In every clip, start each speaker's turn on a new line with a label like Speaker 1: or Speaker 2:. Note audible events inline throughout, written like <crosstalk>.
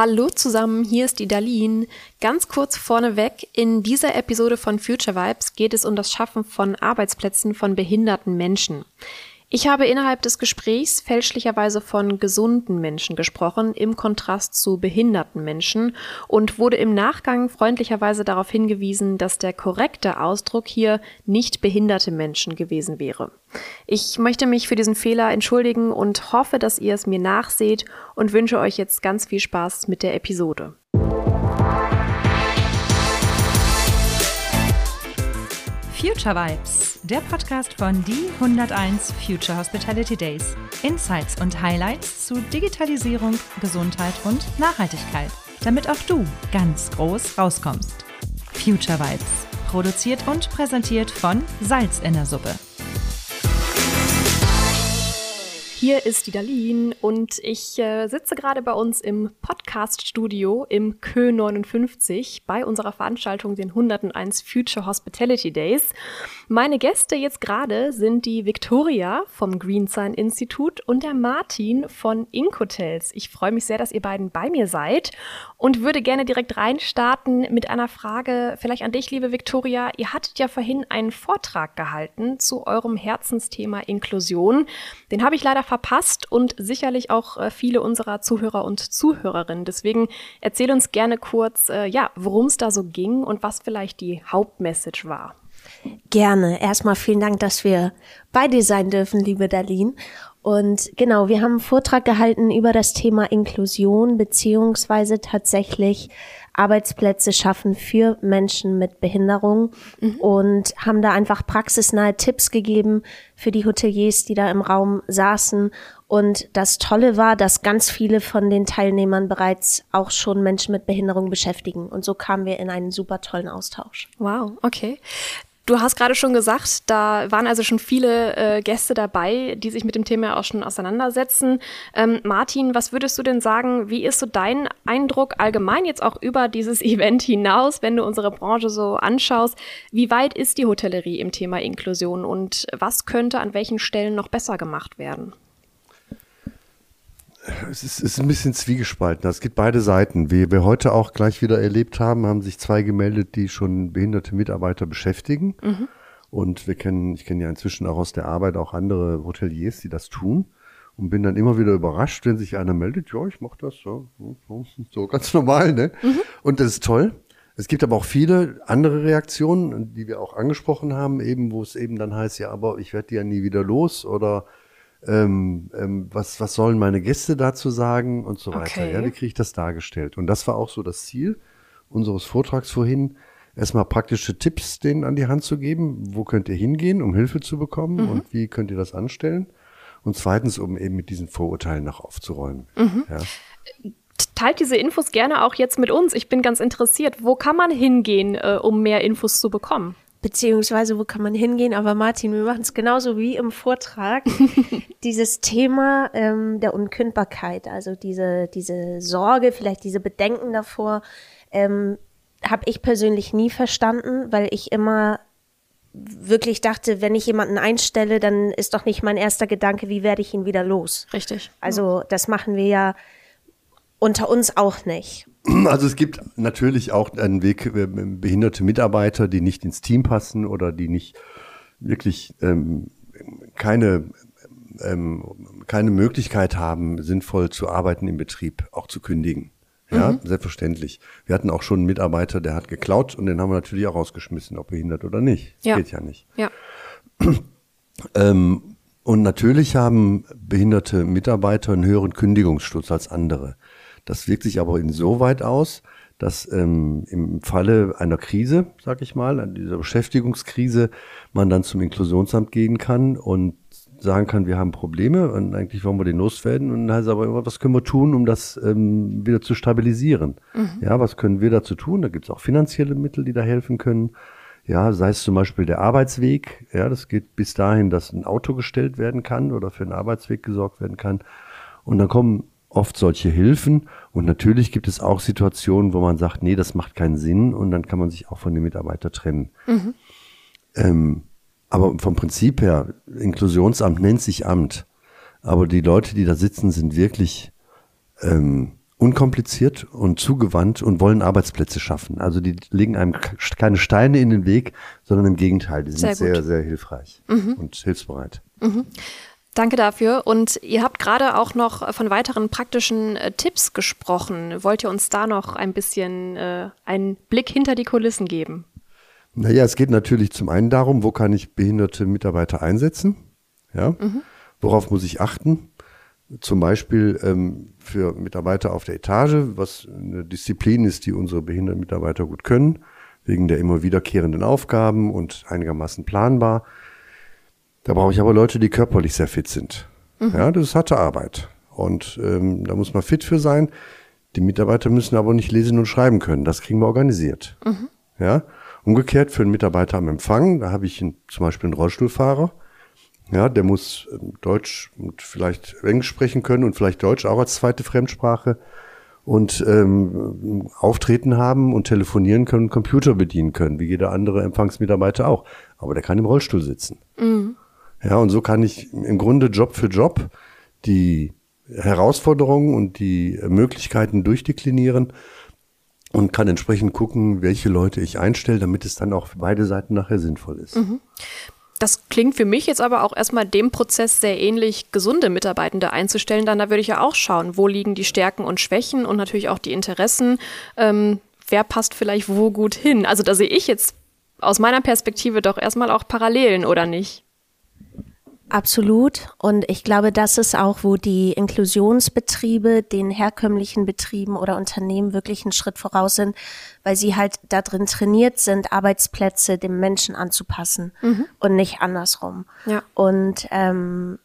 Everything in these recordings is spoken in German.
Speaker 1: Hallo zusammen, hier ist die Darlene. Ganz kurz vorneweg, in dieser Episode von Future Vibes geht es um das Schaffen von Arbeitsplätzen von behinderten Menschen. Ich habe innerhalb des Gesprächs fälschlicherweise von gesunden Menschen gesprochen, im Kontrast zu behinderten Menschen und wurde im Nachgang freundlicherweise darauf hingewiesen, dass der korrekte Ausdruck hier nicht behinderte Menschen gewesen wäre. Ich möchte mich für diesen Fehler entschuldigen und hoffe, dass ihr es mir nachseht und wünsche euch jetzt ganz viel Spaß mit der Episode.
Speaker 2: Future Vibes, der Podcast von die 101 Future Hospitality Days. Insights und Highlights zu Digitalisierung, Gesundheit und Nachhaltigkeit, damit auch du ganz groß rauskommst. Future Vibes, produziert und präsentiert von Salz in der Suppe.
Speaker 1: Hier ist die Darlene und ich äh, sitze gerade bei uns im Podcast-Studio im Kö 59 bei unserer Veranstaltung den 101 Future Hospitality Days. Meine Gäste jetzt gerade sind die Victoria vom Green Sign Institut und der Martin von Ink Hotels. Ich freue mich sehr, dass ihr beiden bei mir seid und würde gerne direkt reinstarten mit einer Frage vielleicht an dich, liebe Victoria. Ihr hattet ja vorhin einen Vortrag gehalten zu eurem Herzensthema Inklusion. Den habe ich leider verpasst und sicherlich auch äh, viele unserer Zuhörer und Zuhörerinnen. Deswegen erzähl uns gerne kurz, äh, ja, worum es da so ging und was vielleicht die Hauptmessage war.
Speaker 3: Gerne. Erstmal vielen Dank, dass wir bei dir sein dürfen, liebe Darlene. Und genau, wir haben einen Vortrag gehalten über das Thema Inklusion beziehungsweise tatsächlich Arbeitsplätze schaffen für Menschen mit Behinderung mhm. und haben da einfach praxisnahe Tipps gegeben für die Hoteliers, die da im Raum saßen. Und das Tolle war, dass ganz viele von den Teilnehmern bereits auch schon Menschen mit Behinderung beschäftigen. Und so kamen wir in einen super tollen Austausch.
Speaker 1: Wow, okay. Du hast gerade schon gesagt, da waren also schon viele äh, Gäste dabei, die sich mit dem Thema auch schon auseinandersetzen. Ähm, Martin, was würdest du denn sagen, wie ist so dein Eindruck allgemein jetzt auch über dieses <laughs> Event hinaus, wenn du unsere Branche so anschaust? Wie weit ist die Hotellerie im Thema Inklusion und was könnte an welchen Stellen noch besser gemacht werden?
Speaker 4: Es ist, ist, ein bisschen zwiegespalten. Es gibt beide Seiten. Wie wir heute auch gleich wieder erlebt haben, haben sich zwei gemeldet, die schon behinderte Mitarbeiter beschäftigen. Mhm. Und wir kennen, ich kenne ja inzwischen auch aus der Arbeit auch andere Hoteliers, die das tun. Und bin dann immer wieder überrascht, wenn sich einer meldet, ja, ich mach das so, so, so ganz normal, ne? Mhm. Und das ist toll. Es gibt aber auch viele andere Reaktionen, die wir auch angesprochen haben, eben, wo es eben dann heißt, ja, aber ich werde die ja nie wieder los oder ähm, ähm, was, was sollen meine Gäste dazu sagen und so weiter. Okay. Ja, wie kriege ich das dargestellt? Und das war auch so das Ziel unseres Vortrags vorhin, erstmal praktische Tipps denen an die Hand zu geben. Wo könnt ihr hingehen, um Hilfe zu bekommen mhm. und wie könnt ihr das anstellen? Und zweitens, um eben mit diesen Vorurteilen noch aufzuräumen. Mhm. Ja.
Speaker 1: Teilt diese Infos gerne auch jetzt mit uns. Ich bin ganz interessiert. Wo kann man hingehen, äh, um mehr Infos zu bekommen?
Speaker 3: Beziehungsweise wo kann man hingehen. Aber Martin, wir machen es genauso wie im Vortrag. <laughs> Dieses Thema ähm, der Unkündbarkeit, also diese, diese Sorge, vielleicht diese Bedenken davor, ähm, habe ich persönlich nie verstanden, weil ich immer wirklich dachte, wenn ich jemanden einstelle, dann ist doch nicht mein erster Gedanke, wie werde ich ihn wieder los.
Speaker 1: Richtig.
Speaker 3: Also das machen wir ja unter uns auch nicht. <clears throat>
Speaker 4: Also es gibt natürlich auch einen Weg, äh, behinderte Mitarbeiter, die nicht ins Team passen oder die nicht wirklich ähm, keine, ähm, keine Möglichkeit haben, sinnvoll zu arbeiten im Betrieb, auch zu kündigen. Ja, mhm. selbstverständlich. Wir hatten auch schon einen Mitarbeiter, der hat geklaut und den haben wir natürlich auch rausgeschmissen, ob behindert oder nicht. Das ja. geht ja nicht.
Speaker 1: Ja. <clears throat>
Speaker 4: ähm, und natürlich haben behinderte Mitarbeiter einen höheren Kündigungsschutz als andere. Das wirkt sich aber insoweit aus, dass ähm, im Falle einer Krise, sag ich mal, an dieser Beschäftigungskrise, man dann zum Inklusionsamt gehen kann und sagen kann, wir haben Probleme und eigentlich wollen wir den loswerden und dann heißt aber immer, was können wir tun, um das ähm, wieder zu stabilisieren? Mhm. Ja, was können wir dazu tun? Da gibt es auch finanzielle Mittel, die da helfen können. Ja, sei es zum Beispiel der Arbeitsweg. Ja, das geht bis dahin, dass ein Auto gestellt werden kann oder für einen Arbeitsweg gesorgt werden kann. Und dann kommen oft solche Hilfen. Und natürlich gibt es auch Situationen, wo man sagt, nee, das macht keinen Sinn und dann kann man sich auch von dem Mitarbeiter trennen. Mhm. Ähm, aber vom Prinzip her, Inklusionsamt nennt sich Amt. Aber die Leute, die da sitzen, sind wirklich ähm, unkompliziert und zugewandt und wollen Arbeitsplätze schaffen. Also die legen einem keine Steine in den Weg, sondern im Gegenteil, die sind sehr, sehr, sehr, hilfreich mhm. und hilfsbereit. Mhm.
Speaker 1: Danke dafür. Und ihr habt gerade auch noch von weiteren praktischen äh, Tipps gesprochen. Wollt ihr uns da noch ein bisschen äh, einen Blick hinter die Kulissen geben?
Speaker 4: Naja, es geht natürlich zum einen darum, wo kann ich behinderte Mitarbeiter einsetzen? Ja. Mhm. Worauf muss ich achten? Zum Beispiel ähm, für Mitarbeiter auf der Etage, was eine Disziplin ist, die unsere behinderten Mitarbeiter gut können, wegen der immer wiederkehrenden Aufgaben und einigermaßen planbar. Da brauche ich aber Leute, die körperlich sehr fit sind. Mhm. Ja, das ist harte Arbeit. Und ähm, da muss man fit für sein. Die Mitarbeiter müssen aber nicht lesen und schreiben können. Das kriegen wir organisiert. Mhm. Ja, umgekehrt für einen Mitarbeiter am Empfang, da habe ich einen, zum Beispiel einen Rollstuhlfahrer. Ja, der muss ähm, Deutsch und vielleicht Englisch sprechen können und vielleicht Deutsch auch als zweite Fremdsprache und ähm, auftreten haben und telefonieren können und Computer bedienen können, wie jeder andere Empfangsmitarbeiter auch. Aber der kann im Rollstuhl sitzen. Mhm. Ja, und so kann ich im Grunde Job für Job die Herausforderungen und die Möglichkeiten durchdeklinieren und kann entsprechend gucken, welche Leute ich einstelle, damit es dann auch für beide Seiten nachher sinnvoll ist. Mhm.
Speaker 1: Das klingt für mich jetzt aber auch erstmal dem Prozess sehr ähnlich, gesunde Mitarbeitende einzustellen. Dann da würde ich ja auch schauen, wo liegen die Stärken und Schwächen und natürlich auch die Interessen. Ähm, wer passt vielleicht wo gut hin? Also da sehe ich jetzt aus meiner Perspektive doch erstmal auch Parallelen, oder nicht?
Speaker 3: Absolut. Und ich glaube, das ist auch, wo die Inklusionsbetriebe den herkömmlichen Betrieben oder Unternehmen wirklich einen Schritt voraus sind, weil sie halt da drin trainiert sind, Arbeitsplätze dem Menschen anzupassen mhm. und nicht andersrum. Ja. Und ähm,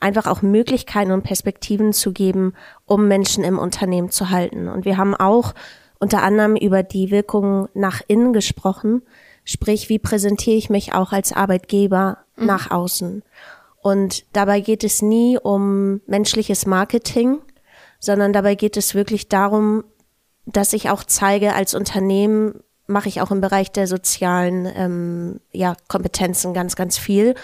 Speaker 3: einfach auch Möglichkeiten und Perspektiven zu geben, um Menschen im Unternehmen zu halten. Und wir haben auch unter anderem über die Wirkung nach innen gesprochen, sprich, wie präsentiere ich mich auch als Arbeitgeber mhm. nach außen. Und dabei geht es nie um menschliches Marketing, sondern dabei geht es wirklich darum, dass ich auch zeige, als Unternehmen mache ich auch im Bereich der sozialen ähm, ja, Kompetenzen ganz, ganz viel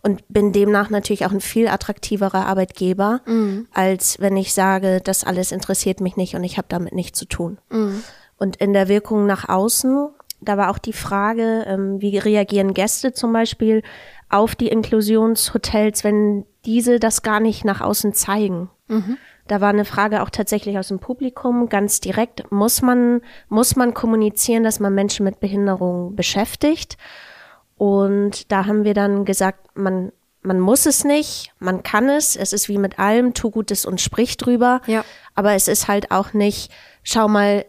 Speaker 3: und bin demnach natürlich auch ein viel attraktiverer Arbeitgeber, mhm. als wenn ich sage, das alles interessiert mich nicht und ich habe damit nichts zu tun. Mhm. Und in der Wirkung nach außen, da war auch die Frage, ähm, wie reagieren Gäste zum Beispiel auf die Inklusionshotels, wenn diese das gar nicht nach außen zeigen. Mhm. Da war eine Frage auch tatsächlich aus dem Publikum, ganz direkt. Muss man, muss man kommunizieren, dass man Menschen mit Behinderung beschäftigt? Und da haben wir dann gesagt, man, man muss es nicht, man kann es. Es ist wie mit allem, tu Gutes und sprich drüber. Ja. Aber es ist halt auch nicht, schau mal,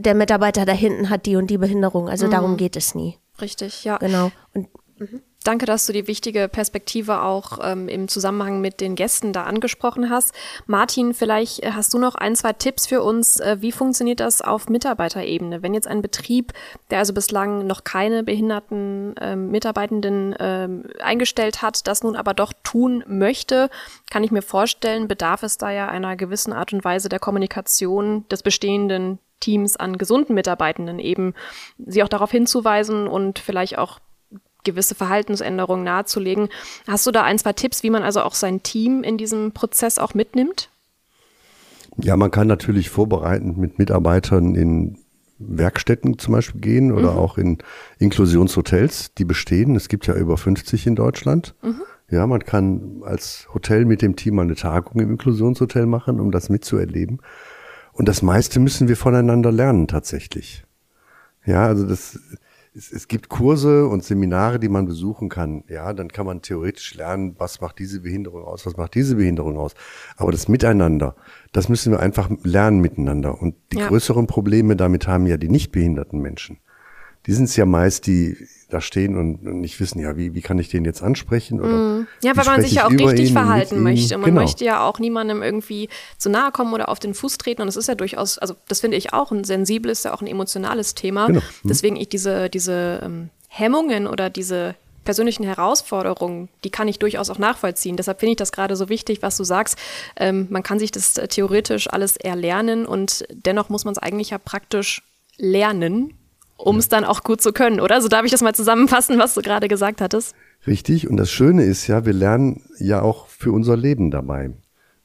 Speaker 3: der Mitarbeiter da hinten hat die und die Behinderung. Also mhm. darum geht es nie.
Speaker 1: Richtig, ja.
Speaker 3: Genau. Und, mhm.
Speaker 1: Danke, dass du die wichtige Perspektive auch ähm, im Zusammenhang mit den Gästen da angesprochen hast. Martin, vielleicht äh, hast du noch ein, zwei Tipps für uns. Äh, wie funktioniert das auf Mitarbeiterebene? Wenn jetzt ein Betrieb, der also bislang noch keine behinderten ähm, Mitarbeitenden ähm, eingestellt hat, das nun aber doch tun möchte, kann ich mir vorstellen, bedarf es da ja einer gewissen Art und Weise der Kommunikation des bestehenden Teams an gesunden Mitarbeitenden eben, sie auch darauf hinzuweisen und vielleicht auch gewisse Verhaltensänderungen nahezulegen. Hast du da ein, zwei Tipps, wie man also auch sein Team in diesem Prozess auch mitnimmt?
Speaker 4: Ja, man kann natürlich vorbereitend mit Mitarbeitern in Werkstätten zum Beispiel gehen oder mhm. auch in Inklusionshotels, die bestehen. Es gibt ja über 50 in Deutschland. Mhm. Ja, man kann als Hotel mit dem Team eine Tagung im Inklusionshotel machen, um das mitzuerleben. Und das meiste müssen wir voneinander lernen tatsächlich. Ja, also das, es, es gibt Kurse und Seminare, die man besuchen kann. Ja, dann kann man theoretisch lernen, was macht diese Behinderung aus, was macht diese Behinderung aus. Aber das Miteinander, das müssen wir einfach lernen miteinander. Und die ja. größeren Probleme damit haben ja die nicht behinderten Menschen die sind es ja meist, die da stehen und, und nicht wissen, ja, wie, wie kann ich den jetzt ansprechen? Oder
Speaker 1: mm. Ja, weil man sich ja auch richtig verhalten möchte. Und man genau. möchte ja auch niemandem irgendwie zu nahe kommen oder auf den Fuß treten. Und das ist ja durchaus, also das finde ich auch ein sensibles, ja auch ein emotionales Thema. Genau. Mhm. Deswegen ich diese, diese ähm, Hemmungen oder diese persönlichen Herausforderungen, die kann ich durchaus auch nachvollziehen. Deshalb finde ich das gerade so wichtig, was du sagst. Ähm, man kann sich das theoretisch alles erlernen und dennoch muss man es eigentlich ja praktisch lernen, um es dann auch gut zu können, oder? So darf ich das mal zusammenfassen, was du gerade gesagt hattest.
Speaker 4: Richtig. Und das Schöne ist ja, wir lernen ja auch für unser Leben dabei.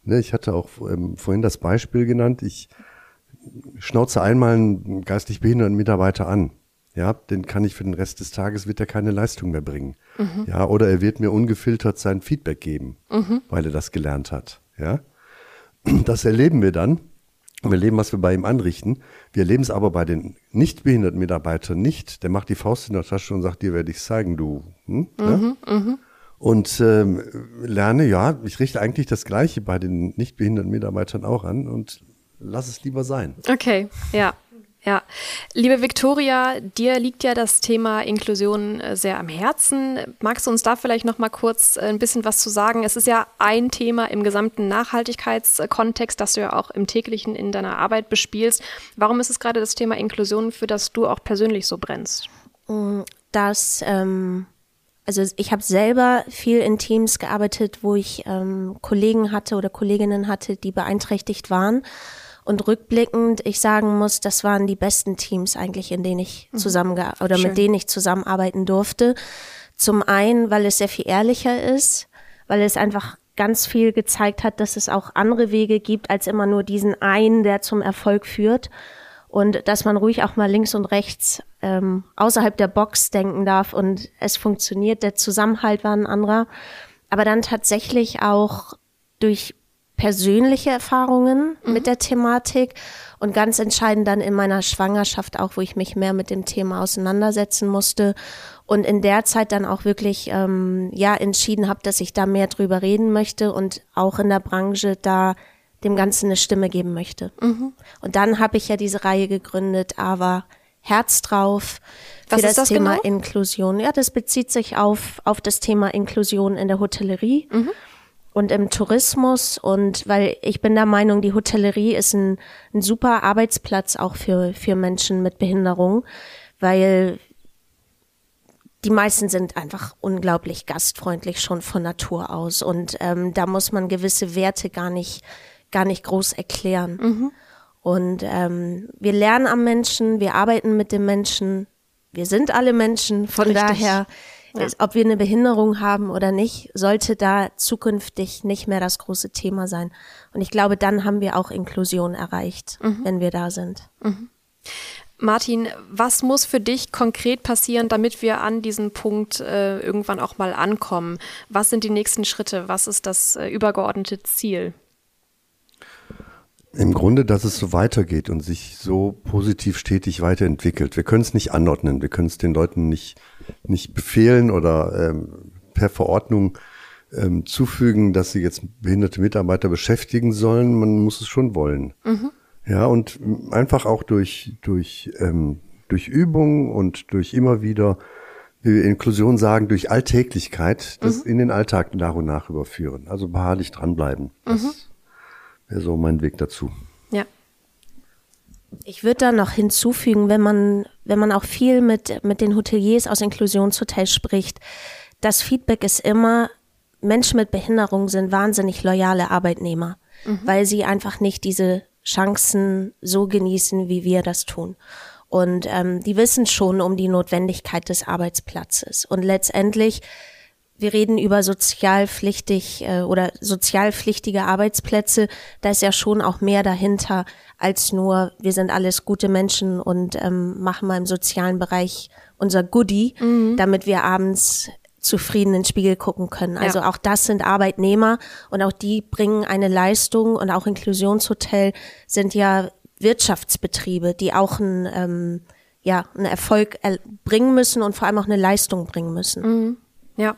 Speaker 4: Ne, ich hatte auch ähm, vorhin das Beispiel genannt. Ich schnauze einmal einen geistig behinderten Mitarbeiter an, ja, den kann ich für den Rest des Tages, wird er keine Leistung mehr bringen. Mhm. Ja, oder er wird mir ungefiltert sein Feedback geben, mhm. weil er das gelernt hat. Ja, das erleben wir dann. Und wir erleben, was wir bei ihm anrichten. Wir erleben es aber bei den nicht behinderten Mitarbeitern nicht. Der macht die Faust in der Tasche und sagt, dir werde ich zeigen, du. Hm? Mhm, ja? Und ähm, lerne, ja, ich richte eigentlich das Gleiche bei den nicht behinderten Mitarbeitern auch an und lass es lieber sein.
Speaker 1: Okay, ja. Ja, liebe Viktoria, dir liegt ja das Thema Inklusion äh, sehr am Herzen. Magst du uns da vielleicht noch mal kurz äh, ein bisschen was zu sagen? Es ist ja ein Thema im gesamten Nachhaltigkeitskontext, das du ja auch im täglichen in deiner Arbeit bespielst. Warum ist es gerade das Thema Inklusion, für das du auch persönlich so brennst?
Speaker 3: Mm, das, ähm, also ich habe selber viel in Teams gearbeitet, wo ich ähm, Kollegen hatte oder Kolleginnen hatte, die beeinträchtigt waren. Und rückblickend, ich sagen muss, das waren die besten Teams eigentlich, in denen ich mhm. zusammen oder Schön. mit denen ich zusammenarbeiten durfte. Zum einen, weil es sehr viel ehrlicher ist, weil es einfach ganz viel gezeigt hat, dass es auch andere Wege gibt, als immer nur diesen einen, der zum Erfolg führt. Und dass man ruhig auch mal links und rechts ähm, außerhalb der Box denken darf und es funktioniert. Der Zusammenhalt war ein anderer. Aber dann tatsächlich auch durch persönliche Erfahrungen mhm. mit der Thematik und ganz entscheidend dann in meiner Schwangerschaft auch, wo ich mich mehr mit dem Thema auseinandersetzen musste und in der Zeit dann auch wirklich ähm, ja entschieden habe, dass ich da mehr drüber reden möchte und auch in der Branche da dem Ganzen eine Stimme geben möchte. Mhm. Und dann habe ich ja diese Reihe gegründet, aber Herz drauf für das, das, Thema genau? Inklusion. Ja, das bezieht sich auf, auf das Thema Inklusion in der Hotellerie. Mhm und im Tourismus und weil ich bin der Meinung, die Hotellerie ist ein, ein super Arbeitsplatz auch für, für Menschen mit Behinderung, weil die meisten sind einfach unglaublich gastfreundlich schon von Natur aus und ähm, da muss man gewisse Werte gar nicht gar nicht groß erklären. Mhm. Und ähm, wir lernen am Menschen, wir arbeiten mit dem Menschen, wir sind alle Menschen, von Richtig. daher ja. Ob wir eine Behinderung haben oder nicht, sollte da zukünftig nicht mehr das große Thema sein. Und ich glaube, dann haben wir auch Inklusion erreicht, mhm. wenn wir da sind. Mhm.
Speaker 1: Martin, was muss für dich konkret passieren, damit wir an diesen Punkt äh, irgendwann auch mal ankommen? Was sind die nächsten Schritte? Was ist das äh, übergeordnete Ziel?
Speaker 4: Im Grunde, dass es so weitergeht und sich so positiv stetig weiterentwickelt. Wir können es nicht anordnen, wir können es den Leuten nicht, nicht befehlen oder ähm, per Verordnung ähm, zufügen, dass sie jetzt behinderte Mitarbeiter beschäftigen sollen. Man muss es schon wollen. Mhm. Ja, und einfach auch durch, durch, ähm, durch Übung und durch immer wieder, wie wir Inklusion sagen, durch Alltäglichkeit, das mhm. in den Alltag nach und nach überführen. Also beharrlich dranbleiben. Das, mhm wäre so mein Weg dazu.
Speaker 3: Ich würde da noch hinzufügen, wenn man, wenn man auch viel mit, mit den Hoteliers aus Inklusionshotels spricht, das Feedback ist immer, Menschen mit Behinderung sind wahnsinnig loyale Arbeitnehmer, mhm. weil sie einfach nicht diese Chancen so genießen, wie wir das tun. Und ähm, die wissen schon um die Notwendigkeit des Arbeitsplatzes. Und letztendlich wir reden über sozialpflichtig äh, oder sozialpflichtige Arbeitsplätze, da ist ja schon auch mehr dahinter als nur, wir sind alles gute Menschen und ähm, machen mal im sozialen Bereich unser Goodie, mhm. damit wir abends zufrieden in den Spiegel gucken können. Also ja. auch das sind Arbeitnehmer und auch die bringen eine Leistung und auch Inklusionshotel sind ja Wirtschaftsbetriebe, die auch ein, ähm, ja, einen Erfolg bringen müssen und vor allem auch eine Leistung bringen müssen.
Speaker 1: Mhm. Ja.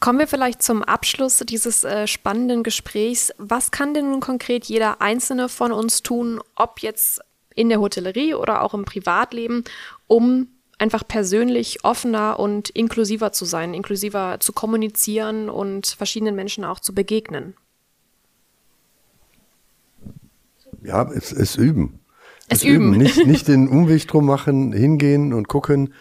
Speaker 1: Kommen wir vielleicht zum Abschluss dieses äh, spannenden Gesprächs. Was kann denn nun konkret jeder Einzelne von uns tun, ob jetzt in der Hotellerie oder auch im Privatleben, um einfach persönlich offener und inklusiver zu sein, inklusiver zu kommunizieren und verschiedenen Menschen auch zu begegnen?
Speaker 4: Ja, es, es üben.
Speaker 1: Es, es üben. üben.
Speaker 4: Nicht, nicht <laughs> den Umweg drum machen, hingehen und gucken.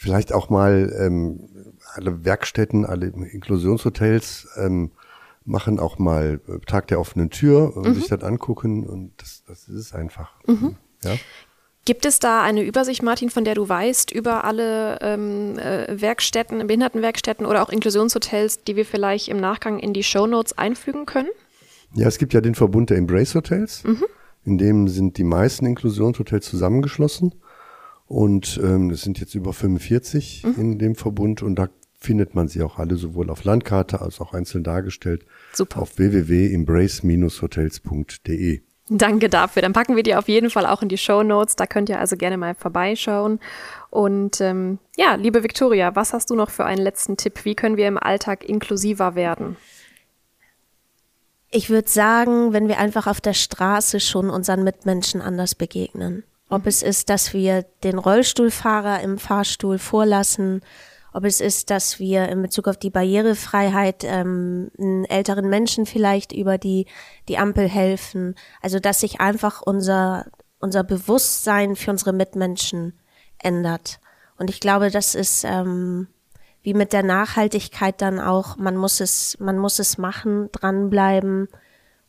Speaker 4: Vielleicht auch mal ähm, alle Werkstätten, alle Inklusionshotels ähm, machen auch mal äh, Tag der offenen Tür und mhm. sich das angucken und das, das ist einfach. Mhm. Ja?
Speaker 1: Gibt es da eine Übersicht, Martin, von der du weißt, über alle ähm, äh, Werkstätten, Behindertenwerkstätten oder auch Inklusionshotels, die wir vielleicht im Nachgang in die Show Notes einfügen können?
Speaker 4: Ja, es gibt ja den Verbund der Embrace Hotels. Mhm. In dem sind die meisten Inklusionshotels zusammengeschlossen. Und ähm, es sind jetzt über 45 mhm. in dem Verbund und da findet man sie auch alle sowohl auf Landkarte als auch einzeln dargestellt
Speaker 1: Super.
Speaker 4: auf www.embrace-hotels.de.
Speaker 1: Danke dafür. Dann packen wir die auf jeden Fall auch in die Show Notes. Da könnt ihr also gerne mal vorbeischauen. Und ähm, ja, liebe Victoria, was hast du noch für einen letzten Tipp? Wie können wir im Alltag inklusiver werden?
Speaker 3: Ich würde sagen, wenn wir einfach auf der Straße schon unseren Mitmenschen anders begegnen. Ob mhm. es ist, dass wir den Rollstuhlfahrer im Fahrstuhl vorlassen, ob es ist, dass wir in Bezug auf die Barrierefreiheit ähm, älteren Menschen vielleicht über die, die Ampel helfen. Also dass sich einfach unser, unser Bewusstsein für unsere Mitmenschen ändert. Und ich glaube, das ist ähm, wie mit der Nachhaltigkeit dann auch, man muss es, man muss es machen, dranbleiben.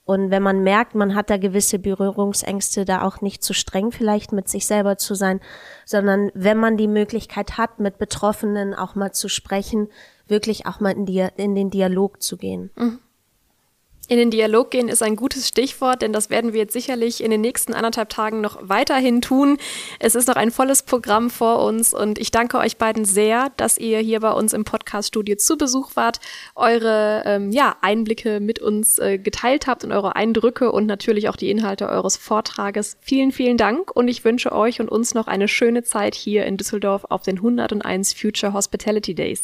Speaker 3: Und wenn man merkt, man hat da gewisse Berührungsängste, da auch nicht zu streng vielleicht mit sich selber zu sein, sondern wenn man die Möglichkeit hat, mit Betroffenen auch mal zu sprechen, wirklich auch mal in, die, in den Dialog zu gehen. Mhm.
Speaker 1: In den Dialog gehen ist ein gutes Stichwort, denn das werden wir jetzt sicherlich in den nächsten anderthalb Tagen noch weiterhin tun. Es ist noch ein volles Programm vor uns und ich danke euch beiden sehr, dass ihr hier bei uns im Podcast-Studio zu Besuch wart, eure ähm, ja, Einblicke mit uns äh, geteilt habt und eure Eindrücke und natürlich auch die Inhalte eures Vortrages. Vielen, vielen Dank und ich wünsche euch und uns noch eine schöne Zeit hier in Düsseldorf auf den 101 Future Hospitality Days.